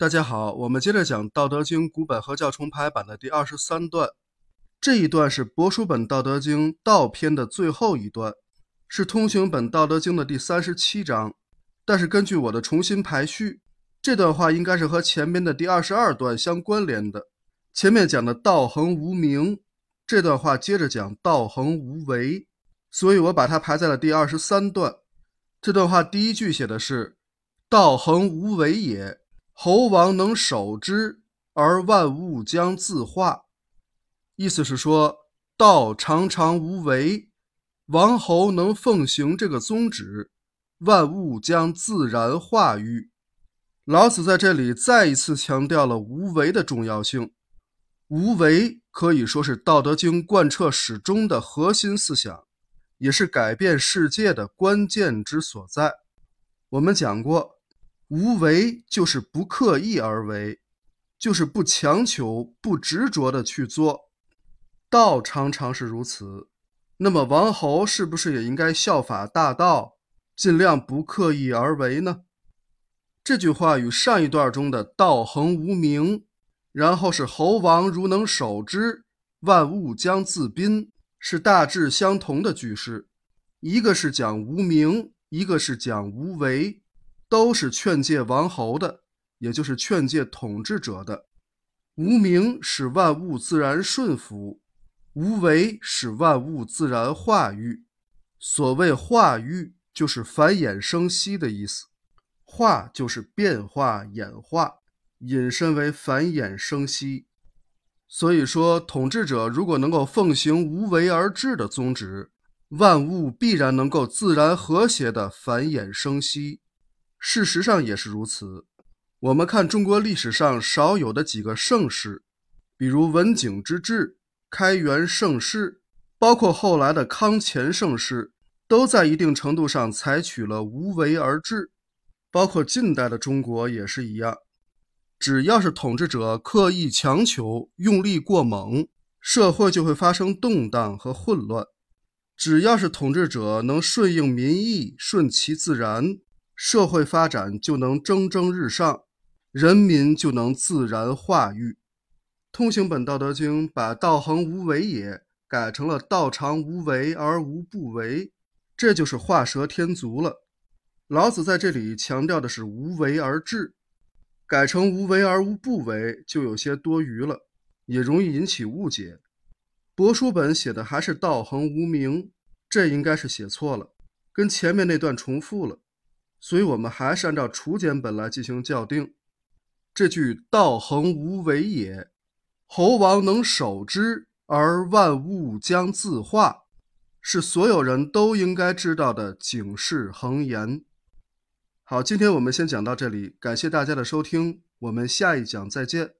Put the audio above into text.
大家好，我们接着讲《道德经》古本合教重排版的第二十三段。这一段是帛书本《道德经》道篇的最后一段，是通行本《道德经》的第三十七章。但是根据我的重新排序，这段话应该是和前面的第二十二段相关联的。前面讲的“道恒无名”，这段话接着讲“道恒无为”，所以我把它排在了第二十三段。这段话第一句写的是“道恒无为也”。猴王能守之，而万物将自化。意思是说，道常常无为，王侯能奉行这个宗旨，万物将自然化育。老子在这里再一次强调了无为的重要性。无为可以说是《道德经》贯彻始终的核心思想，也是改变世界的关键之所在。我们讲过。无为就是不刻意而为，就是不强求、不执着的去做。道常常是如此，那么王侯是不是也应该效法大道，尽量不刻意而为呢？这句话与上一段中的“道恒无名”，然后是“侯王如能守之，万物将自宾”，是大致相同的句式。一个是讲无名，一个是讲无为。都是劝诫王侯的，也就是劝诫统治者的。无名使万物自然顺服，无为使万物自然化育。所谓化育，就是繁衍生息的意思。化就是变化演化，引申为繁衍生息。所以说，统治者如果能够奉行无为而治的宗旨，万物必然能够自然和谐的繁衍生息。事实上也是如此。我们看中国历史上少有的几个盛世，比如文景之治、开元盛世，包括后来的康乾盛世，都在一定程度上采取了无为而治。包括近代的中国也是一样。只要是统治者刻意强求、用力过猛，社会就会发生动荡和混乱；只要是统治者能顺应民意、顺其自然。社会发展就能蒸蒸日上，人民就能自然化育。通行本《道德经》把“道恒无为也”改成了“道常无为而无不为”，这就是画蛇添足了。老子在这里强调的是无为而治，改成无为而无不为就有些多余了，也容易引起误解。帛书本写的还是“道恒无名”，这应该是写错了，跟前面那段重复了。所以，我们还是按照楚简本来进行校定。这句“道恒无为也，侯王能守之，而万物将自化”，是所有人都应该知道的警示恒言。好，今天我们先讲到这里，感谢大家的收听，我们下一讲再见。